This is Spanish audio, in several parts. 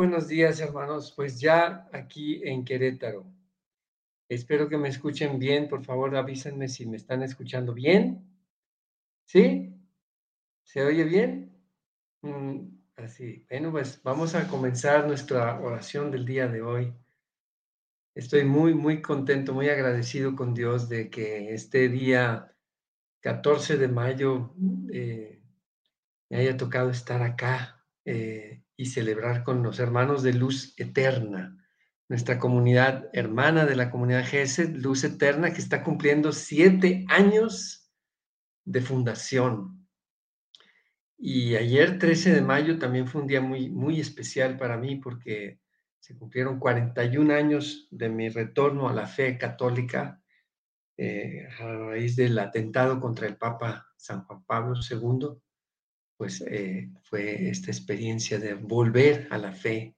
Buenos días, hermanos. Pues ya aquí en Querétaro. Espero que me escuchen bien. Por favor, avísenme si me están escuchando bien. ¿Sí? ¿Se oye bien? Mm, así. Bueno, pues vamos a comenzar nuestra oración del día de hoy. Estoy muy, muy contento, muy agradecido con Dios de que este día 14 de mayo eh, me haya tocado estar acá eh, y celebrar con los hermanos de Luz Eterna, nuestra comunidad hermana de la comunidad GESED, Luz Eterna, que está cumpliendo siete años de fundación. Y ayer, 13 de mayo, también fue un día muy, muy especial para mí porque se cumplieron 41 años de mi retorno a la fe católica eh, a raíz del atentado contra el Papa San Juan Pablo II pues eh, fue esta experiencia de volver a la fe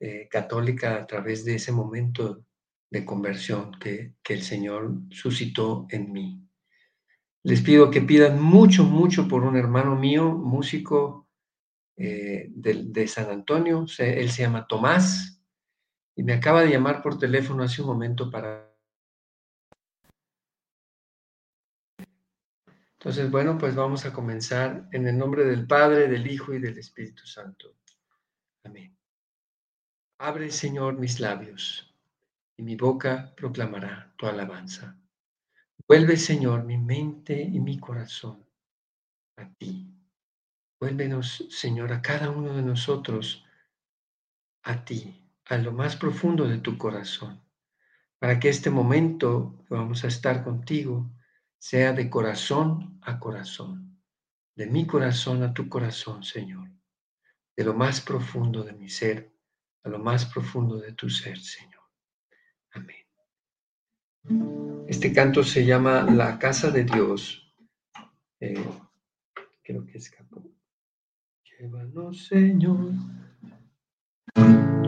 eh, católica a través de ese momento de conversión que, el Señor suscitó en mí. Les pido que pidan mucho, mucho por un hermano mío, músico eh, de, de, San Antonio. Él se llama Tomás y me acaba de llamar por teléfono hace un momento para Entonces, bueno, pues vamos a comenzar en el nombre del Padre, del Hijo y del Espíritu Santo. Amén. Abre, Señor, mis labios, y mi boca proclamará tu alabanza. Vuelve, Señor, mi mente y mi corazón a ti. Vuélvenos, Señor, a cada uno de nosotros a ti, a lo más profundo de tu corazón, para que este momento que vamos a estar contigo sea de corazón a corazón, de mi corazón a tu corazón, Señor, de lo más profundo de mi ser a lo más profundo de tu ser, Señor. Amén. Este canto se llama La Casa de Dios. Eh, creo que escapó. Llévanos, Señor.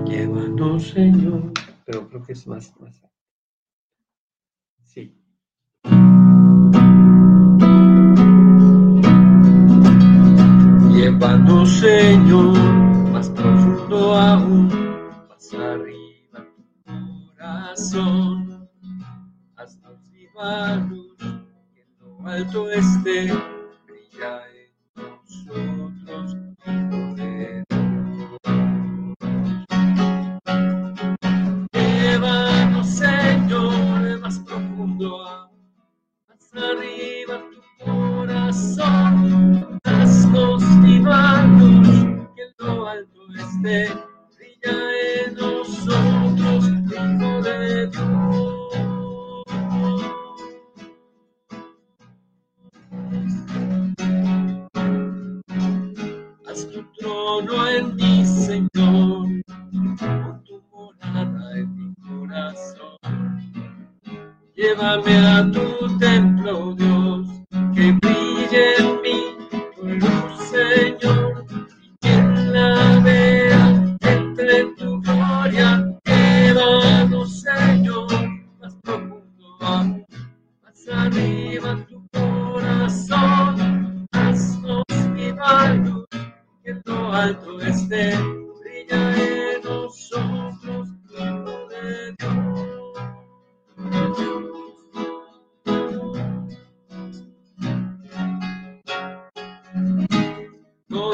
Llévanos, Señor. Pero creo que es más, más. Llévanos, Señor, más profundo aún, más arriba tu corazón. Haznos viva luz, que en lo alto esté, alto esté, brilla en nosotros, Hijo de Dios.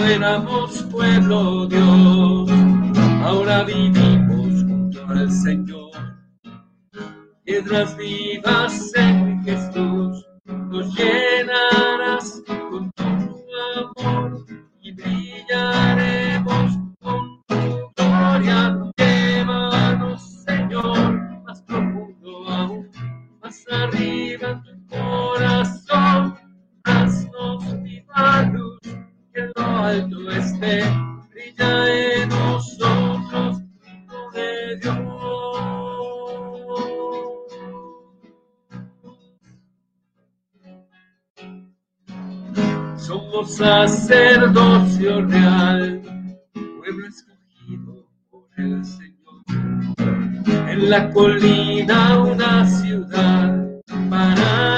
éramos pueblo Dios, ahora vivimos junto al Señor. Piedras vivas real, pueblo escogido por el Señor. En la colina una ciudad para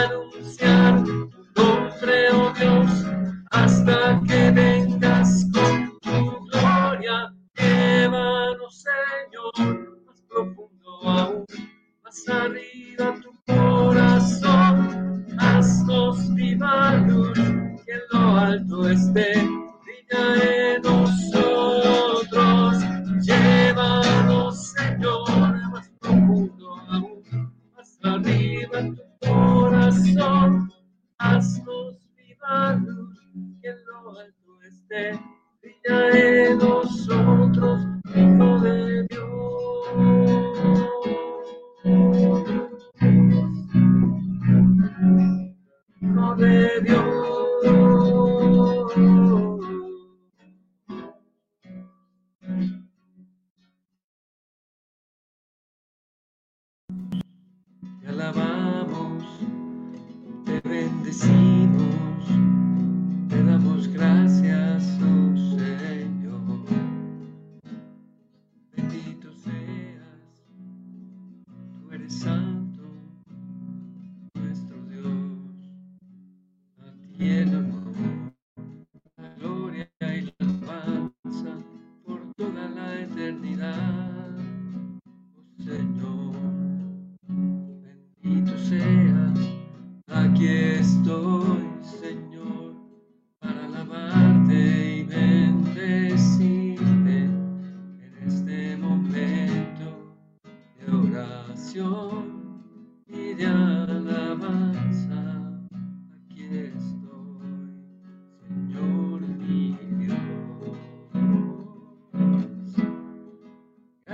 see.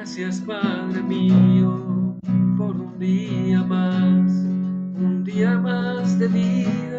Gracias, Padre mío, por un día más, un día más de vida.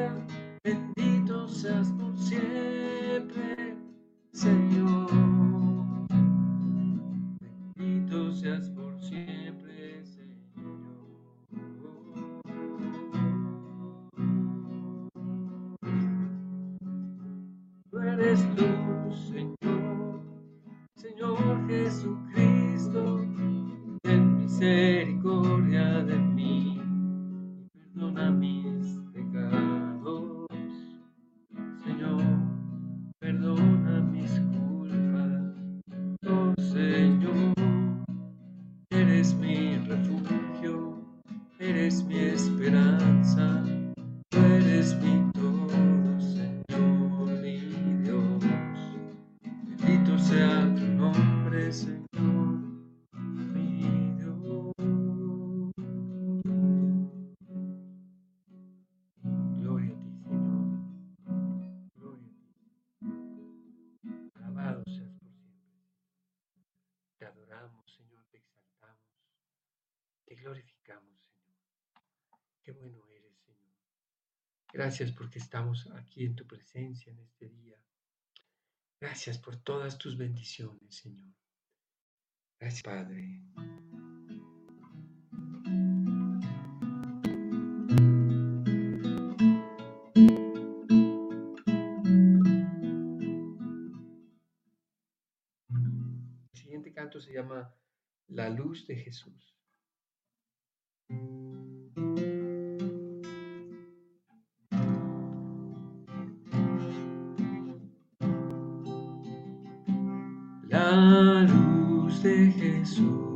Gracias porque estamos aquí en tu presencia en este día. Gracias por todas tus bendiciones, Señor. Gracias, Padre. El siguiente canto se llama La luz de Jesús. De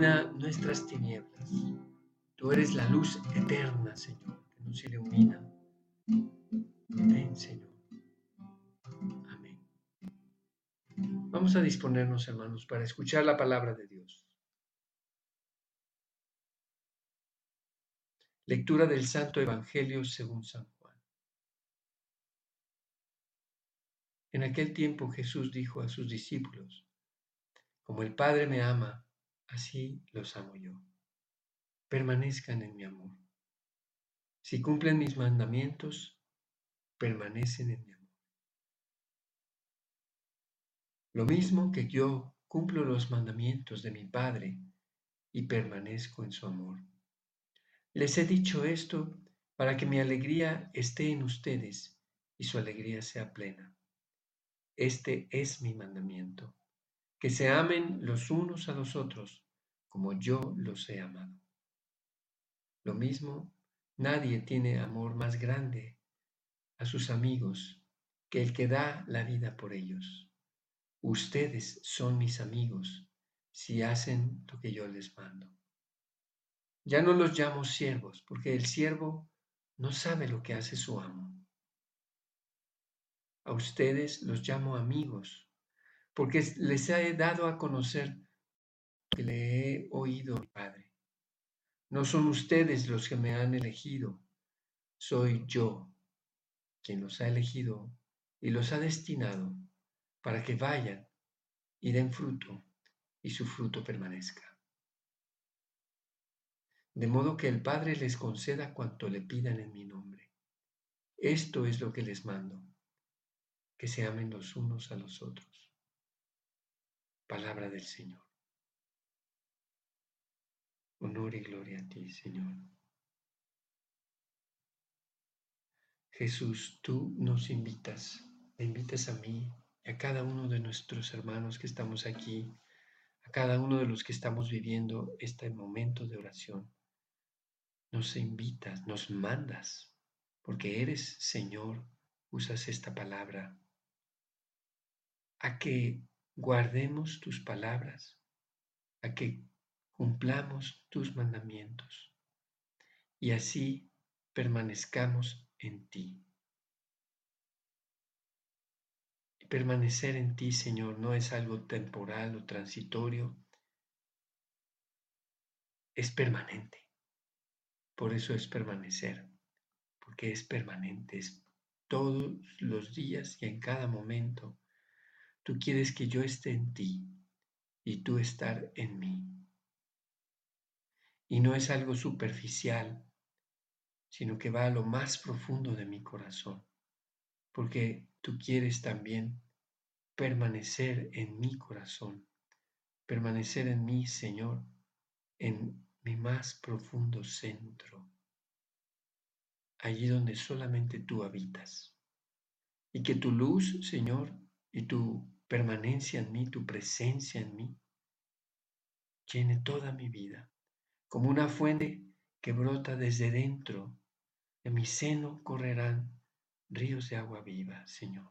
Nuestras tinieblas. Tú eres la luz eterna, Señor, que nos ilumina. Ven, Señor. Amén. Vamos a disponernos, hermanos, para escuchar la palabra de Dios. Lectura del Santo Evangelio según San Juan. En aquel tiempo Jesús dijo a sus discípulos, como el Padre me ama, así los amo yo. Permanezcan en mi amor. Si cumplen mis mandamientos, permanecen en mi amor. Lo mismo que yo cumplo los mandamientos de mi Padre y permanezco en su amor. Les he dicho esto para que mi alegría esté en ustedes y su alegría sea plena. Este es mi mandamiento, que se amen los unos a los otros como yo los he amado. Lo mismo, nadie tiene amor más grande a sus amigos que el que da la vida por ellos. Ustedes son mis amigos si hacen lo que yo les mando. Ya no los llamo siervos, porque el siervo no sabe lo que hace su amo. A ustedes los llamo amigos, porque les he dado a conocer que le he oído a mi Padre. No son ustedes los que me han elegido, soy yo quien los ha elegido y los ha destinado para que vayan y den fruto y su fruto permanezca. De modo que el Padre les conceda cuanto le pidan en mi nombre. Esto es lo que les mando, que se amen los unos a los otros. Palabra del Señor. Honor y gloria a ti, Señor. Jesús, tú nos invitas, me invitas a mí y a cada uno de nuestros hermanos que estamos aquí, a cada uno de los que estamos viviendo este momento de oración. Nos invitas, nos mandas, porque eres Señor, usas esta palabra, a que guardemos tus palabras, a que cumplamos tus mandamientos y así permanezcamos en ti. Y permanecer en ti, Señor, no es algo temporal o transitorio, es permanente. Por eso es permanecer, porque es permanente, es todos los días y en cada momento. Tú quieres que yo esté en ti y tú estar en mí. Y no es algo superficial, sino que va a lo más profundo de mi corazón, porque tú quieres también permanecer en mi corazón, permanecer en mí, Señor, en mi más profundo centro, allí donde solamente tú habitas. Y que tu luz, Señor, y tu permanencia en mí, tu presencia en mí, llene toda mi vida, como una fuente que brota desde dentro. De mi seno correrán ríos de agua viva, Señor.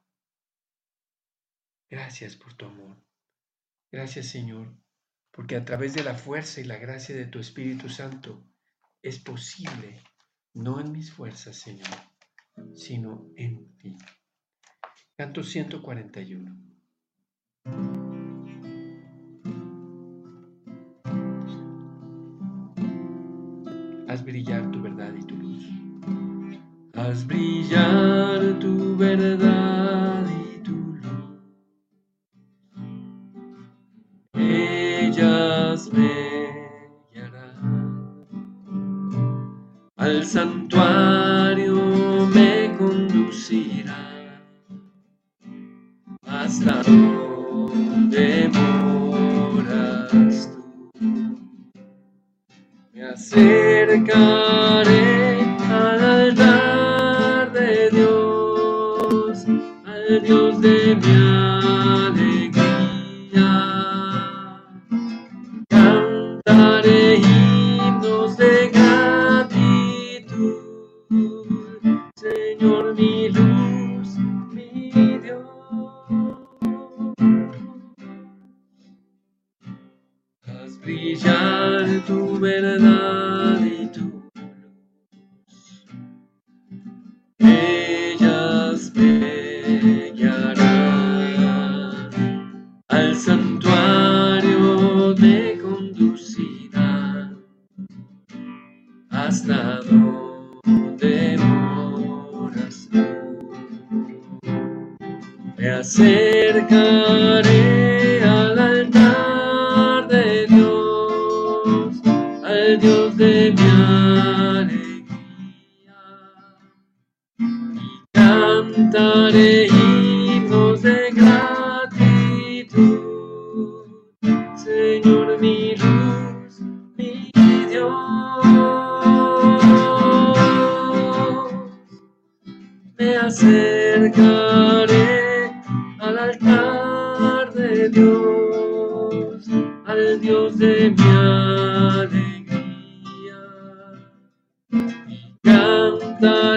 Gracias por tu amor. Gracias, Señor, porque a través de la fuerza y la gracia de tu Espíritu Santo es posible, no en mis fuerzas, Señor, sino en ti. Canto 141. Haz brillar tu verdad y tu luz. Haz brillar tu verdad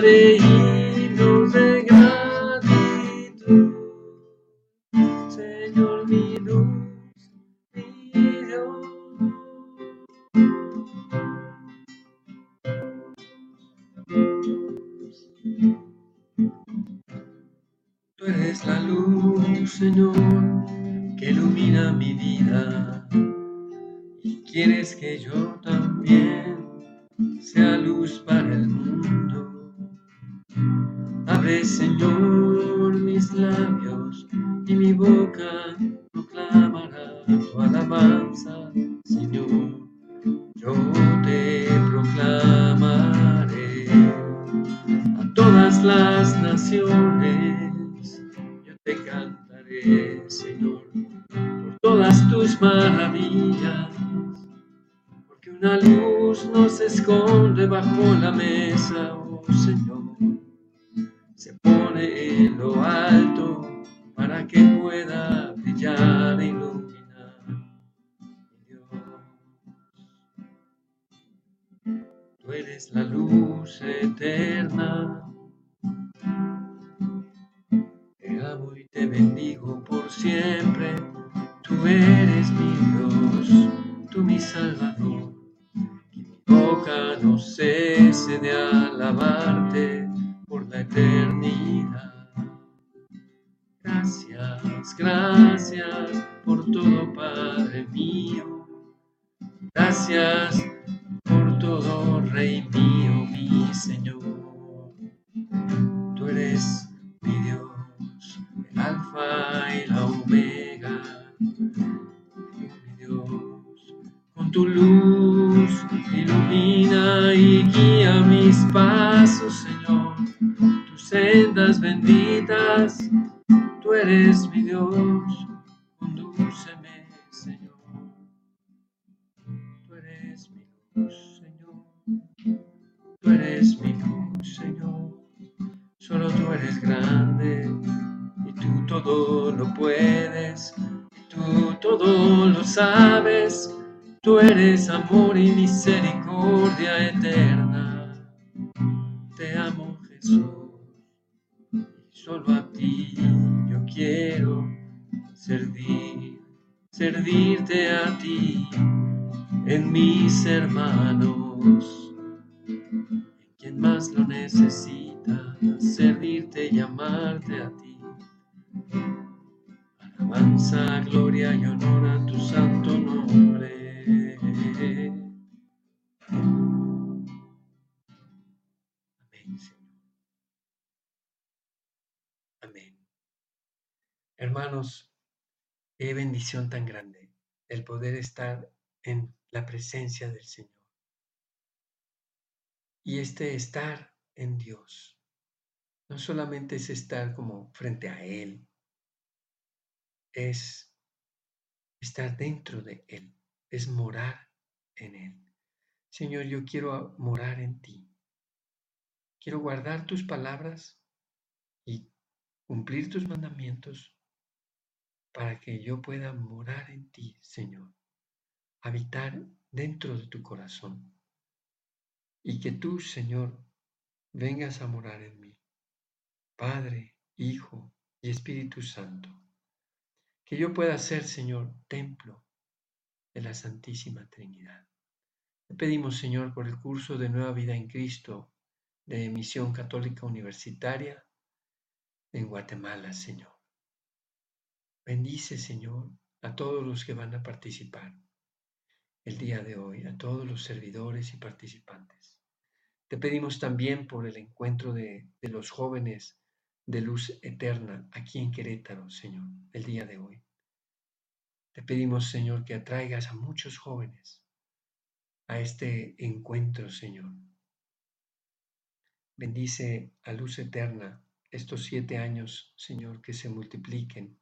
y Señor. Se pone en lo alto para que pueda brillar e iluminar. mi Dios. Tú eres la luz eterna. Te amo y te bendigo por siempre. Tú eres mi Dios, tú mi Salvador. Boca no cese de alabarte por la eternidad. Gracias, gracias por todo, Padre mío. Gracias por todo, Rey mío, mi Señor. Tú eres mi Dios, el Alfa y la Omega. Mi Dios, con tu luz y guía mis pasos, Señor. Tus sendas benditas, tú eres mi Dios. Condúceme, Señor. Tú eres mi luz, Señor. Tú eres mi luz, Señor. Solo tú eres grande y tú todo lo puedes. Tú todo lo sabes. Tú eres amor y misericordia eterna. Te amo, Jesús. Y solo a ti yo quiero servir. servirte a ti en mis hermanos, en quien más lo necesita, servirte y amarte a ti. Alabanza, gloria y honor a tu santo nombre. Amén, Señor. Amén. Hermanos, qué bendición tan grande el poder estar en la presencia del Señor. Y este estar en Dios no solamente es estar como frente a Él, es estar dentro de Él, es morar en Él. Señor, yo quiero morar en ti. Quiero guardar tus palabras y cumplir tus mandamientos para que yo pueda morar en ti, Señor habitar dentro de tu corazón y que tú, Señor, vengas a morar en mí, Padre, Hijo y Espíritu Santo. Que yo pueda ser, Señor, templo de la Santísima Trinidad. Te pedimos, Señor, por el curso de Nueva Vida en Cristo de Misión Católica Universitaria en Guatemala, Señor. Bendice, Señor, a todos los que van a participar el día de hoy a todos los servidores y participantes. Te pedimos también por el encuentro de, los jóvenes de luz eterna aquí en Querétaro, Señor, el día de hoy. Te pedimos, Señor, que atraigas a muchos jóvenes a este encuentro, Señor. Bendice a luz eterna estos siete años, Señor, que se multipliquen,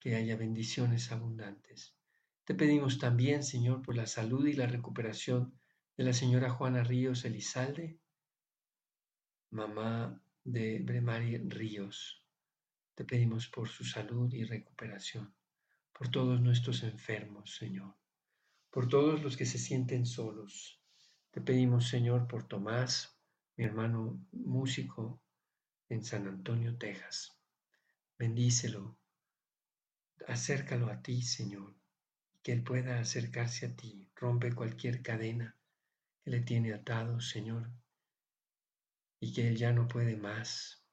que haya bendiciones abundantes. Te pedimos también, Señor, por la salud y la recuperación de la señora Juana Ríos Elizalde, mamá de Bremari Ríos. Te pedimos por su salud y recuperación, por todos nuestros enfermos, Señor, por todos los que se sienten solos. Te pedimos, Señor, por Tomás, mi hermano músico en San Antonio, Texas. Bendícelo, acércalo a ti, Señor que Él pueda acercarse a ti. Rompe cualquier cadena que le tiene atado, Señor, y que Él ya no puede más.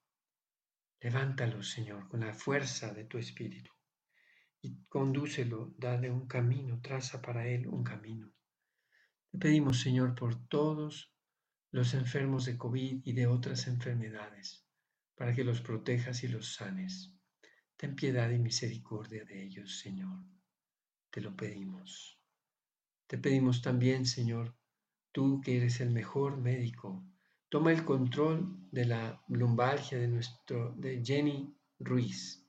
Levántalo, Señor, con la fuerza de tu Espíritu y condúcelo, dale un camino, traza para Él un camino. Te pedimos, Señor, por todos los enfermos de COVID y de otras enfermedades, para que los protejas y los sanes. Ten piedad y misericordia de ellos, Señor te lo pedimos. Te pedimos también, Señor, tú que eres el mejor médico, toma el control de la lumbalgia de nuestro de Jenny Ruiz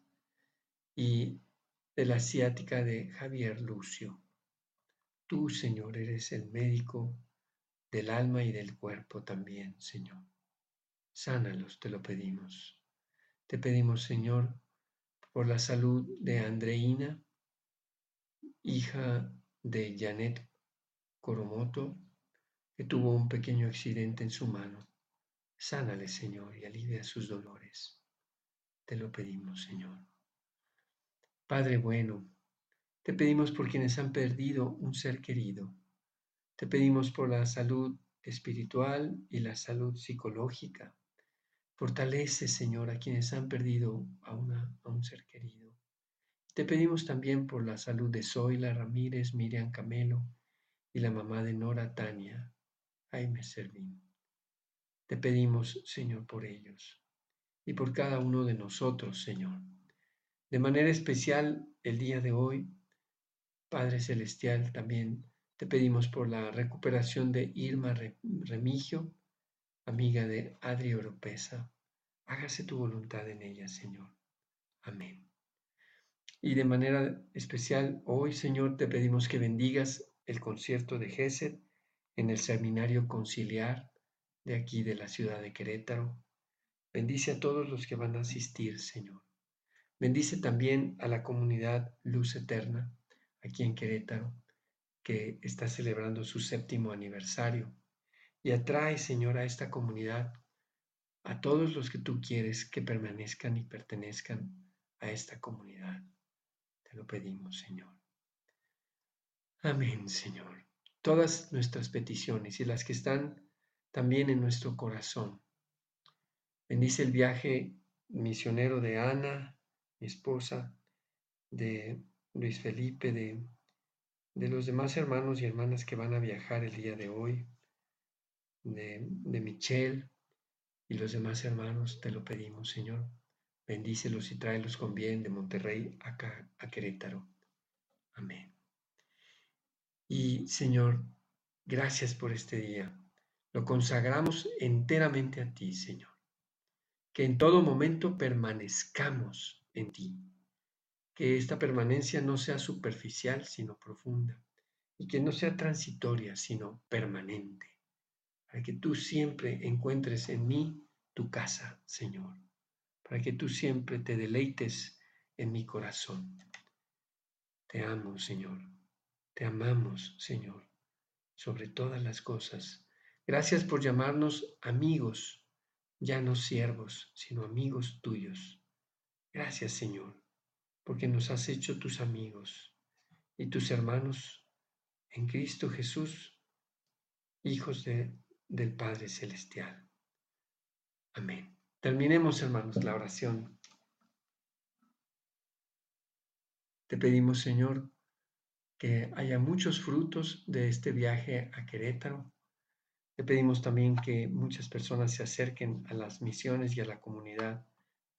y de la ciática de Javier Lucio. Tú, Señor, eres el médico del alma y del cuerpo también, Señor. Sánalos, te lo pedimos. Te pedimos, Señor, por la salud de Andreina, hija de Janet Coromoto, que tuvo un pequeño accidente en su mano. Sánale, Señor, y alivia sus dolores. Te lo pedimos, Señor. Padre bueno, te pedimos por quienes han perdido un ser querido. Te pedimos por la salud espiritual y la salud psicológica. Fortalece, Señor, a quienes han perdido a, a un ser querido. Te pedimos también por la salud de Zoila Ramírez, Miriam Camelo y la mamá de Nora Tania, Jaime Servín. Te pedimos, Señor, por ellos y por cada uno de nosotros, Señor. De manera especial, el día de hoy, Padre Celestial, también te pedimos por la recuperación de Irma Remigio, amiga de Adri Oropesa. Hágase tu voluntad en ella, Señor. Amén. Y de manera especial, hoy, Señor, te pedimos que bendigas el concierto de Gesed en el seminario conciliar de aquí de la ciudad de Querétaro. Bendice a todos los que van a asistir, Señor. Bendice también a la comunidad Luz Eterna aquí en Querétaro, que está celebrando su séptimo aniversario. Y atrae, Señor, a esta comunidad a todos los que tú quieres que permanezcan y pertenezcan a esta comunidad. Te lo pedimos, Señor. Amén, Señor. Todas nuestras peticiones y las que están también en nuestro corazón. Bendice el viaje misionero de Ana, mi esposa, de Luis Felipe, de, de los demás hermanos y hermanas que van a viajar el día de hoy, de, de Michelle y los demás hermanos, te lo pedimos, Señor. Bendícelos y tráelos con bien de Monterrey acá a Querétaro. Amén. Y Señor, gracias por este día. Lo consagramos enteramente a ti, Señor. Que en todo momento permanezcamos en ti. Que esta permanencia no sea superficial, sino profunda. Y que no sea transitoria, sino permanente. Para que tú siempre encuentres en mí tu casa, Señor. Para que tú siempre te deleites en mi corazón. Te amo, Señor. Te amamos, Señor, sobre todas las cosas. Gracias por llamarnos amigos, ya no siervos, sino amigos tuyos. Gracias, Señor, porque nos has hecho tus amigos y tus hermanos en Cristo Jesús, hijos de, del Padre Celestial. Amén. Terminemos, hermanos, la oración. Te pedimos, Señor, que haya muchos frutos de este viaje a Querétaro. Te pedimos también que muchas personas se acerquen a las misiones y a la comunidad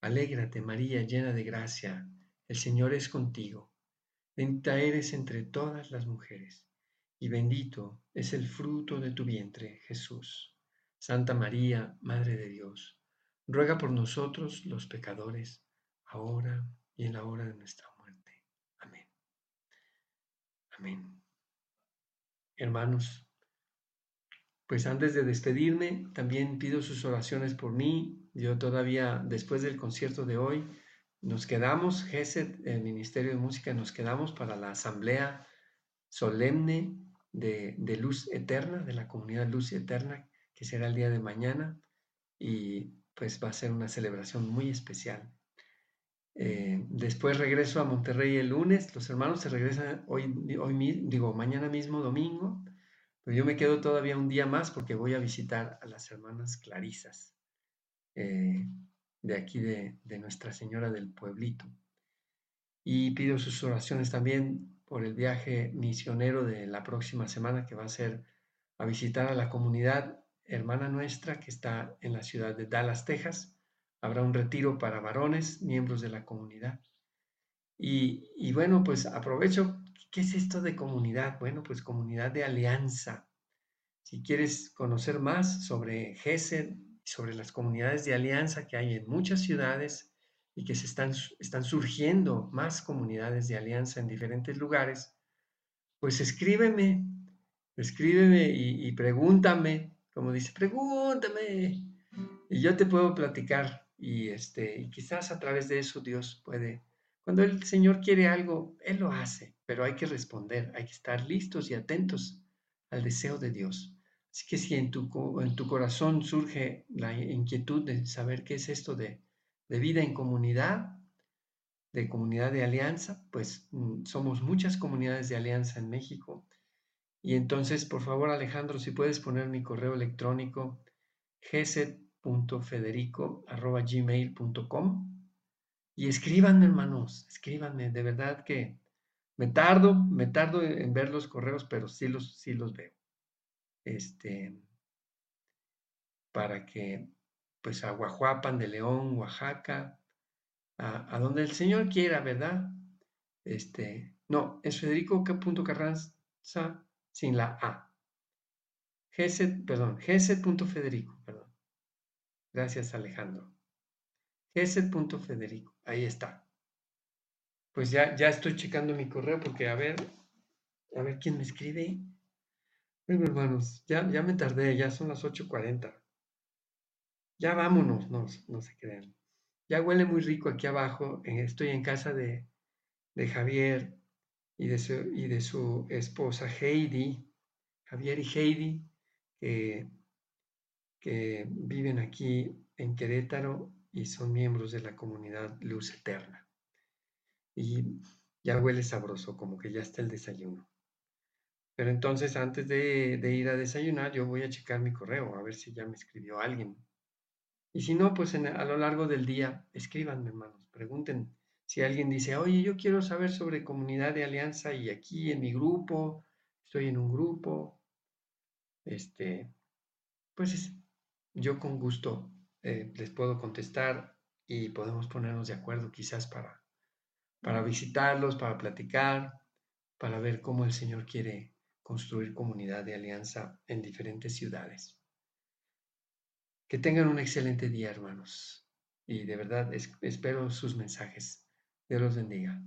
Alégrate, María, llena de gracia, el Señor es contigo. Bendita eres entre todas las mujeres, y bendito es el fruto de tu vientre, Jesús. Santa María, Madre de Dios, ruega por nosotros los pecadores, ahora y en la hora de nuestra muerte. Amén. Hermanos, pues antes de despedirme, también pido sus oraciones por mí. Yo todavía, después del concierto de hoy, nos quedamos, GESET, el Ministerio de Música, nos quedamos para la asamblea solemne de, de, Luz Eterna, de la comunidad Luz Eterna, que será el día de mañana. Y pues va a ser una celebración muy especial. Eh, después regreso a Monterrey el lunes. Los hermanos se regresan hoy, hoy, digo, mañana mismo, domingo. Pero yo me quedo todavía un día más porque voy a visitar a las hermanas Clarisas eh, de aquí de, de Nuestra Señora del Pueblito. Y pido sus oraciones también por el viaje misionero de la próxima semana que va a ser a visitar a la comunidad hermana nuestra que está en la ciudad de Dallas, Texas Habrá un retiro para varones, miembros de la comunidad. Y, bueno, pues aprovecho, ¿qué es esto de comunidad? Bueno, pues comunidad de alianza. Si quieres conocer más sobre GESED, sobre las comunidades de alianza que hay en muchas ciudades y que se están, están surgiendo más comunidades de alianza en diferentes lugares, pues escríbeme, escríbeme y, pregúntame, como dice, pregúntame, y yo te puedo platicar y, este, y quizás a través de eso Dios puede, cuando el Señor quiere algo, Él lo hace, pero hay que responder, hay que estar listos y atentos al deseo de Dios. Así que si en tu, en tu corazón surge la inquietud de saber qué es esto de, de vida en comunidad, de comunidad de alianza, pues mm, somos muchas comunidades de alianza en México. Y entonces, por favor, Alejandro, si puedes poner mi correo electrónico, gmail.com y escríbanme, hermanos, escríbanme, de verdad que me tardo, me tardo en ver los correos, pero sí los, sí los veo. Este, para que, pues a Guajuapan de León, Oaxaca, a, donde el Señor quiera, ¿verdad? Este, no, es Federico Carranza sin la A. Geset, perdón, Geset.federico, perdón. Gracias, Alejandro. Federico, ahí está. Pues ya, ya estoy checando mi correo porque, a ver, A ver quién me escribe. Bueno, hermanos, ya, ya me tardé, ya son las 8.40. Ya vámonos, no, no se crean. Ya huele muy rico aquí abajo. Estoy en casa de, de Javier y de, su, y de su esposa Heidi. Javier y Heidi, que viven aquí en Querétaro y son miembros de la comunidad Luz Eterna. Y ya huele sabroso, como que ya está el desayuno. Pero entonces, antes de, de, ir a desayunar, yo voy a checar mi correo, a ver si ya me escribió alguien. Y si no, pues en, a lo largo del día, escríbanme, hermanos, pregunten. Si alguien dice, oye, yo quiero saber sobre comunidad de alianza y aquí en mi grupo, estoy en un grupo, este, pues yo con gusto eh, les puedo contestar y podemos ponernos de acuerdo quizás para, para visitarlos, para platicar, para ver cómo el Señor quiere construir comunidad de alianza en diferentes ciudades. Que tengan un excelente día, hermanos. Y de verdad espero sus mensajes. Dios los bendiga.